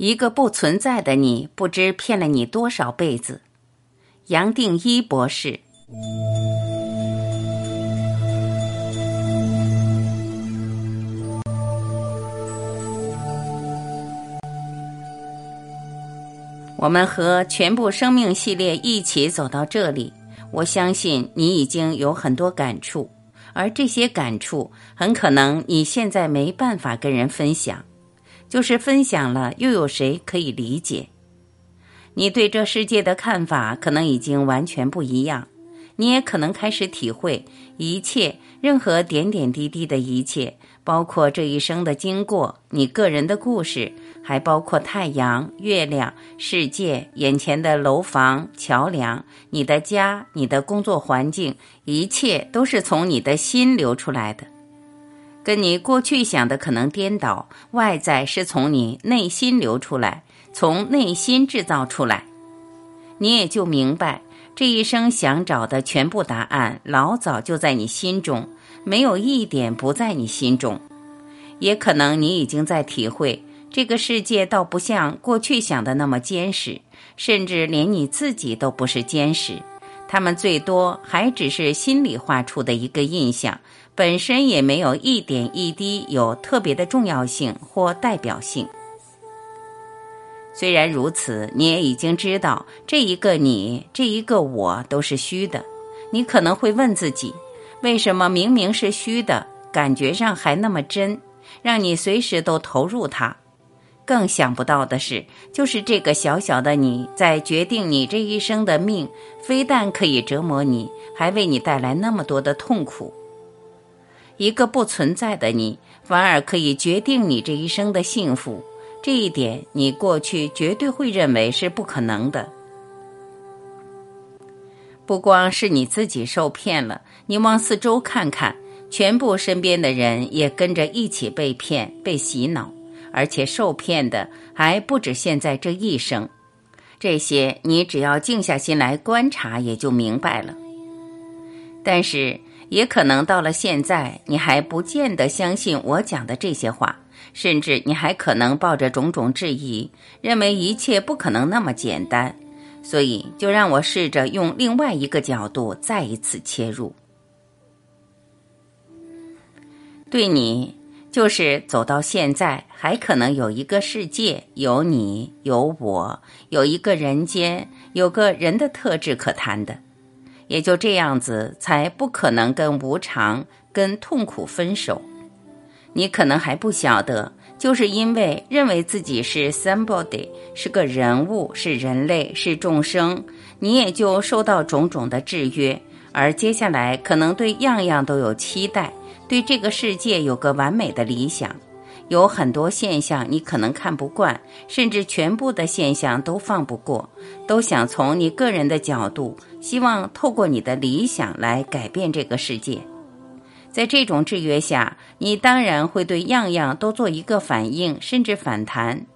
一个不存在的你，不知骗了你多少辈子。杨定一博士。我们和全部生命系列一起走到这里，我相信你已经有很多感触，而这些感触很可能你现在没办法跟人分享。就是分享了，又有谁可以理解？你对这世界的看法可能已经完全不一样，你也可能开始体会一切，任何点点滴滴的一切，包括这一生的经过，你个人的故事，还包括太阳、月亮、世界、眼前的楼房、桥梁、你的家、你的工作环境，一切都是从你的心流出来的。跟你过去想的可能颠倒，外在是从你内心流出来，从内心制造出来，你也就明白这一生想找的全部答案，老早就在你心中，没有一点不在你心中。也可能你已经在体会，这个世界倒不像过去想的那么坚实，甚至连你自己都不是坚实，他们最多还只是心里画出的一个印象。本身也没有一点一滴有特别的重要性或代表性。虽然如此，你也已经知道这一个你，这一个我都是虚的。你可能会问自己，为什么明明是虚的，感觉上还那么真，让你随时都投入它？更想不到的是，就是这个小小的你在决定你这一生的命，非但可以折磨你，还为你带来那么多的痛苦。一个不存在的你，反而可以决定你这一生的幸福。这一点，你过去绝对会认为是不可能的。不光是你自己受骗了，你往四周看看，全部身边的人也跟着一起被骗、被洗脑，而且受骗的还不止现在这一生。这些，你只要静下心来观察，也就明白了。但是。也可能到了现在，你还不见得相信我讲的这些话，甚至你还可能抱着种种质疑，认为一切不可能那么简单。所以，就让我试着用另外一个角度再一次切入。对你，就是走到现在，还可能有一个世界，有你，有我，有一个人间，有个人的特质可谈的。也就这样子，才不可能跟无常、跟痛苦分手。你可能还不晓得，就是因为认为自己是 somebody，是个人物，是人类，是众生，你也就受到种种的制约，而接下来可能对样样都有期待，对这个世界有个完美的理想。有很多现象你可能看不惯，甚至全部的现象都放不过，都想从你个人的角度，希望透过你的理想来改变这个世界。在这种制约下，你当然会对样样都做一个反应，甚至反弹。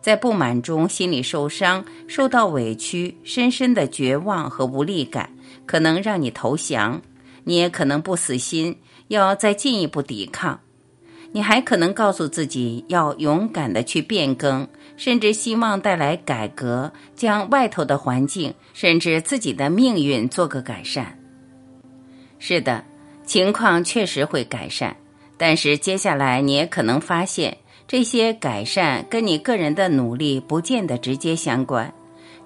在不满中，心里受伤，受到委屈，深深的绝望和无力感，可能让你投降。你也可能不死心，要再进一步抵抗。你还可能告诉自己要勇敢的去变更，甚至希望带来改革，将外头的环境，甚至自己的命运做个改善。是的，情况确实会改善，但是接下来你也可能发现，这些改善跟你个人的努力不见得直接相关，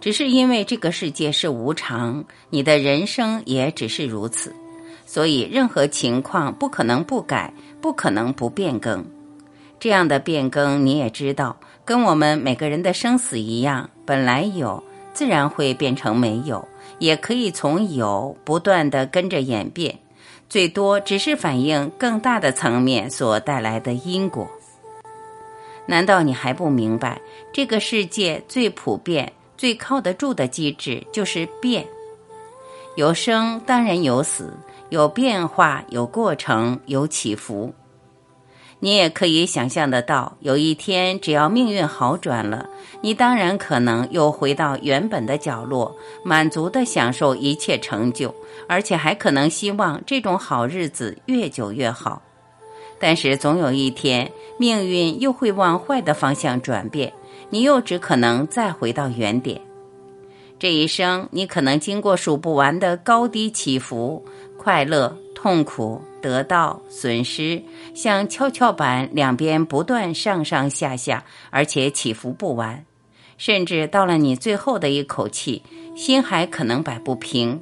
只是因为这个世界是无常，你的人生也只是如此。所以，任何情况不可能不改，不可能不变更。这样的变更，你也知道，跟我们每个人的生死一样，本来有，自然会变成没有，也可以从有不断的跟着演变，最多只是反映更大的层面所带来的因果。难道你还不明白，这个世界最普遍、最靠得住的机制就是变？有生，当然有死。有变化，有过程，有起伏。你也可以想象得到，有一天只要命运好转了，你当然可能又回到原本的角落，满足的享受一切成就，而且还可能希望这种好日子越久越好。但是总有一天，命运又会往坏的方向转变，你又只可能再回到原点。这一生，你可能经过数不完的高低起伏，快乐、痛苦、得到、损失，像跷跷板两边不断上上下下，而且起伏不完。甚至到了你最后的一口气，心还可能摆不平，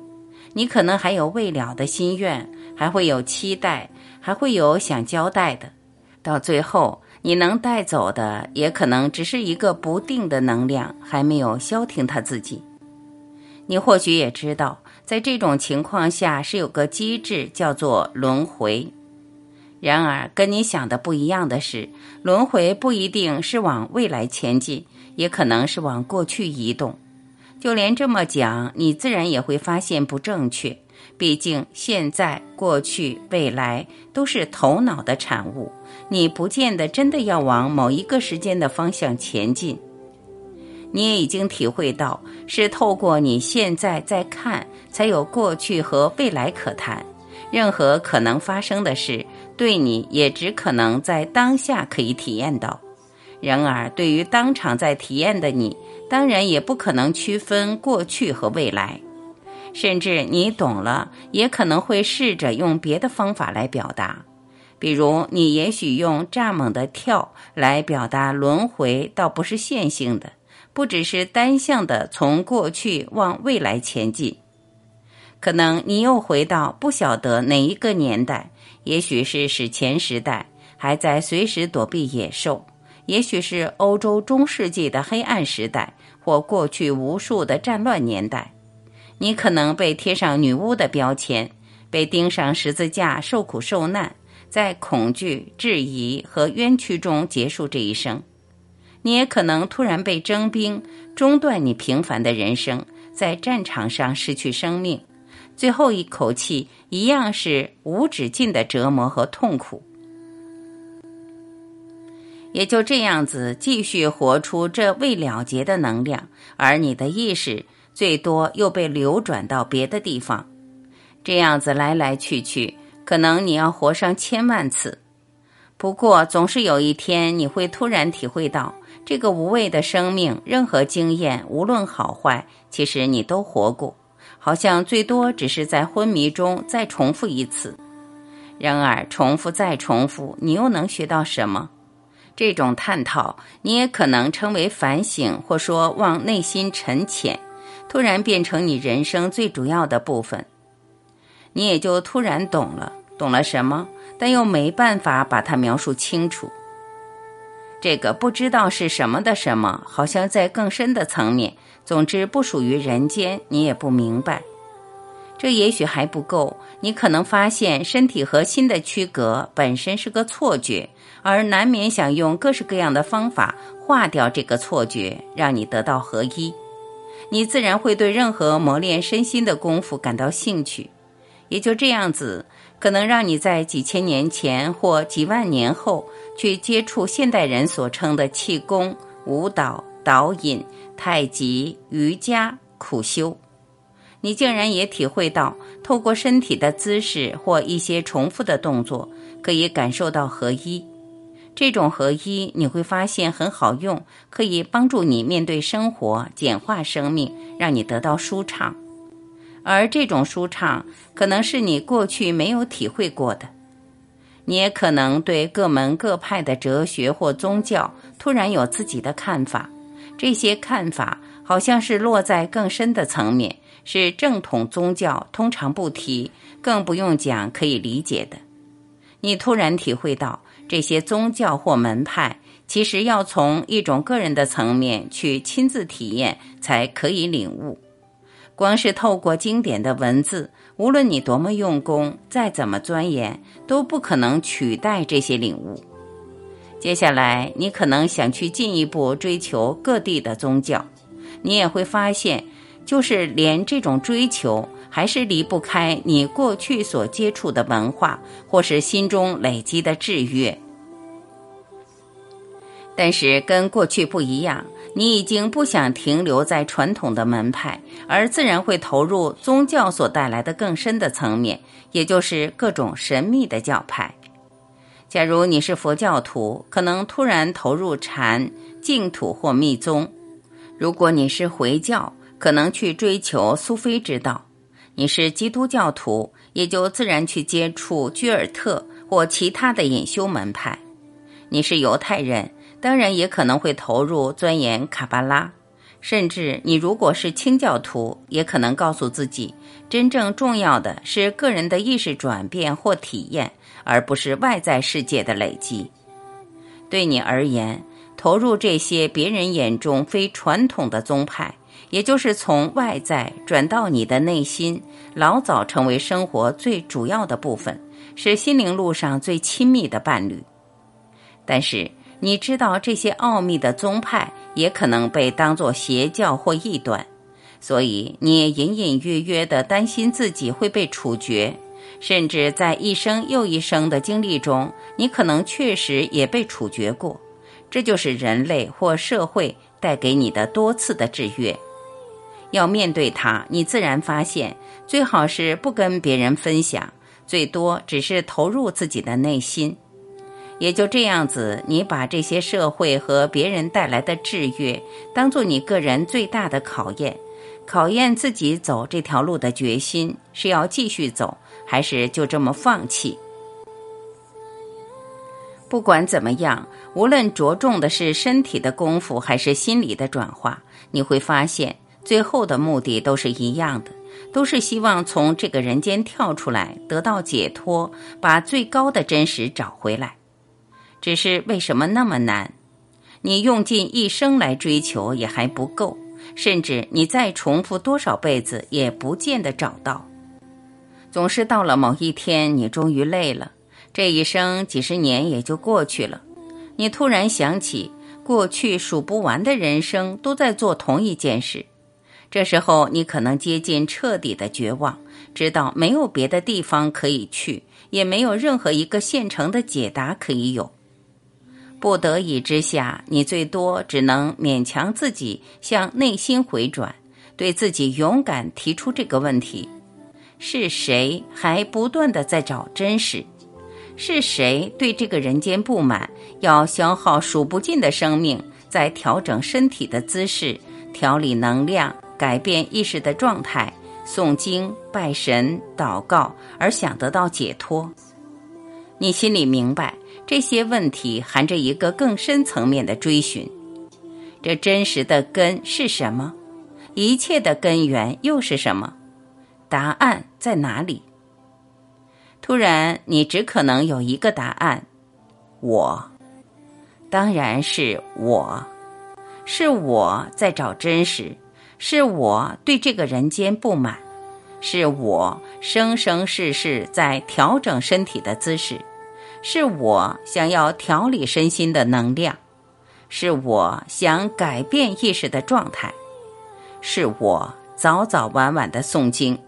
你可能还有未了的心愿，还会有期待，还会有想交代的。到最后，你能带走的，也可能只是一个不定的能量，还没有消停它自己。你或许也知道，在这种情况下是有个机制叫做轮回。然而，跟你想的不一样的是，轮回不一定是往未来前进，也可能是往过去移动。就连这么讲，你自然也会发现不正确。毕竟，现在、过去、未来都是头脑的产物，你不见得真的要往某一个时间的方向前进。你也已经体会到，是透过你现在在看，才有过去和未来可谈。任何可能发生的事，对你也只可能在当下可以体验到。然而，对于当场在体验的你，当然也不可能区分过去和未来。甚至你懂了，也可能会试着用别的方法来表达。比如，你也许用蚱蜢的跳来表达轮回，倒不是线性的。不只是单向的从过去往未来前进，可能你又回到不晓得哪一个年代，也许是史前时代，还在随时躲避野兽；也许是欧洲中世纪的黑暗时代，或过去无数的战乱年代。你可能被贴上女巫的标签，被钉上十字架，受苦受难，在恐惧、质疑和冤屈中结束这一生。你也可能突然被征兵，中断你平凡的人生，在战场上失去生命，最后一口气一样是无止境的折磨和痛苦。也就这样子继续活出这未了结的能量，而你的意识最多又被流转到别的地方，这样子来来去去，可能你要活上千万次。不过，总是有一天你会突然体会到。这个无畏的生命，任何经验，无论好坏，其实你都活过，好像最多只是在昏迷中再重复一次。然而，重复再重复，你又能学到什么？这种探讨，你也可能称为反省，或说往内心沉潜，突然变成你人生最主要的部分，你也就突然懂了，懂了什么？但又没办法把它描述清楚。这个不知道是什么的什么，好像在更深的层面。总之，不属于人间，你也不明白。这也许还不够，你可能发现身体和心的区隔本身是个错觉，而难免想用各式各样的方法化掉这个错觉，让你得到合一。你自然会对任何磨练身心的功夫感到兴趣，也就这样子，可能让你在几千年前或几万年后。去接触现代人所称的气功、舞蹈、导引、太极、瑜伽、苦修，你竟然也体会到，透过身体的姿势或一些重复的动作，可以感受到合一。这种合一，你会发现很好用，可以帮助你面对生活，简化生命，让你得到舒畅。而这种舒畅，可能是你过去没有体会过的。你也可能对各门各派的哲学或宗教突然有自己的看法，这些看法好像是落在更深的层面，是正统宗教通常不提，更不用讲可以理解的。你突然体会到，这些宗教或门派其实要从一种个人的层面去亲自体验，才可以领悟。光是透过经典的文字。无论你多么用功，再怎么钻研，都不可能取代这些领悟。接下来，你可能想去进一步追求各地的宗教，你也会发现，就是连这种追求，还是离不开你过去所接触的文化，或是心中累积的制约。但是跟过去不一样。你已经不想停留在传统的门派，而自然会投入宗教所带来的更深的层面，也就是各种神秘的教派。假如你是佛教徒，可能突然投入禅、净土或密宗。如果你是回教，可能去追求苏菲之道；你是基督教徒，也就自然去接触居尔特或其他的隐修门派；你是犹太人，当然也可能会投入钻研卡巴拉。甚至你如果是清教徒，也可能告诉自己，真正重要的是个人的意识转变或体验，而不是外在世界的累积。对你而言，投入这些别人眼中非传统的宗派，也就是从外在转到你的内心，老早成为生活最主要的部分，是心灵路上最亲密的伴侣。但是。你知道这些奥秘的宗派也可能被当作邪教或异端，所以你也隐隐约约地担心自己会被处决，甚至在一生又一生的经历中，你可能确实也被处决过。这就是人类或社会带给你的多次的制约。要面对它，你自然发现最好是不跟别人分享，最多只是投入自己的内心。也就这样子，你把这些社会和别人带来的制约，当做你个人最大的考验，考验自己走这条路的决心，是要继续走，还是就这么放弃？不管怎么样，无论着重的是身体的功夫，还是心理的转化，你会发现，最后的目的都是一样的，都是希望从这个人间跳出来，得到解脱，把最高的真实找回来。只是为什么那么难？你用尽一生来追求也还不够，甚至你再重复多少辈子也不见得找到。总是到了某一天，你终于累了，这一生几十年也就过去了。你突然想起，过去数不完的人生都在做同一件事。这时候，你可能接近彻底的绝望，知道没有别的地方可以去，也没有任何一个现成的解答可以有。不得已之下，你最多只能勉强自己向内心回转，对自己勇敢提出这个问题：是谁还不断的在找真实？是谁对这个人间不满，要消耗数不尽的生命，在调整身体的姿势、调理能量、改变意识的状态、诵经、拜神、祷告，而想得到解脱？你心里明白。这些问题含着一个更深层面的追寻：这真实的根是什么？一切的根源又是什么？答案在哪里？突然，你只可能有一个答案：我，当然是我，是我在找真实，是我对这个人间不满，是我生生世世在调整身体的姿势。是我想要调理身心的能量，是我想改变意识的状态，是我早早晚晚的诵经，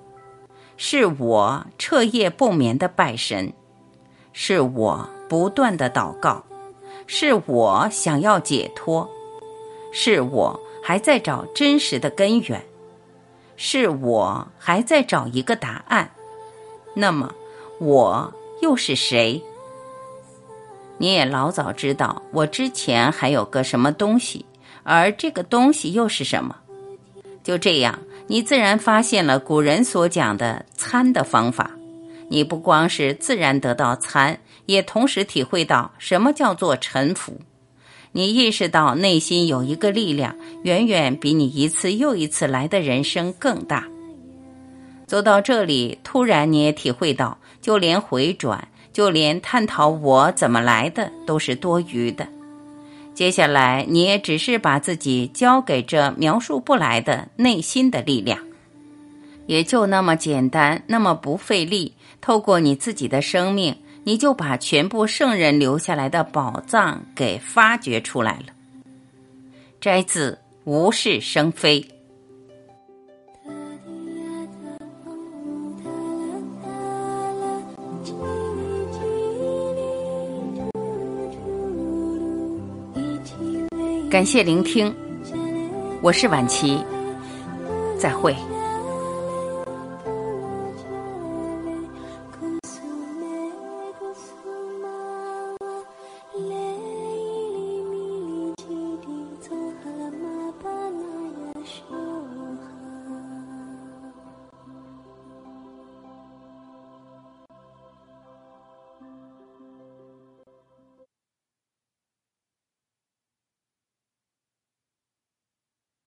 是我彻夜不眠的拜神，是我不断的祷告，是我想要解脱，是我还在找真实的根源，是我还在找一个答案。那么，我又是谁？你也老早知道，我之前还有个什么东西，而这个东西又是什么？就这样，你自然发现了古人所讲的参的方法。你不光是自然得到参，也同时体会到什么叫做臣服。你意识到内心有一个力量，远远比你一次又一次来的人生更大。走到这里，突然你也体会到，就连回转。就连探讨我怎么来的都是多余的。接下来，你也只是把自己交给这描述不来的内心的力量，也就那么简单，那么不费力。透过你自己的生命，你就把全部圣人留下来的宝藏给发掘出来了。摘自《无事生非》。感谢聆听，我是晚琪，再会。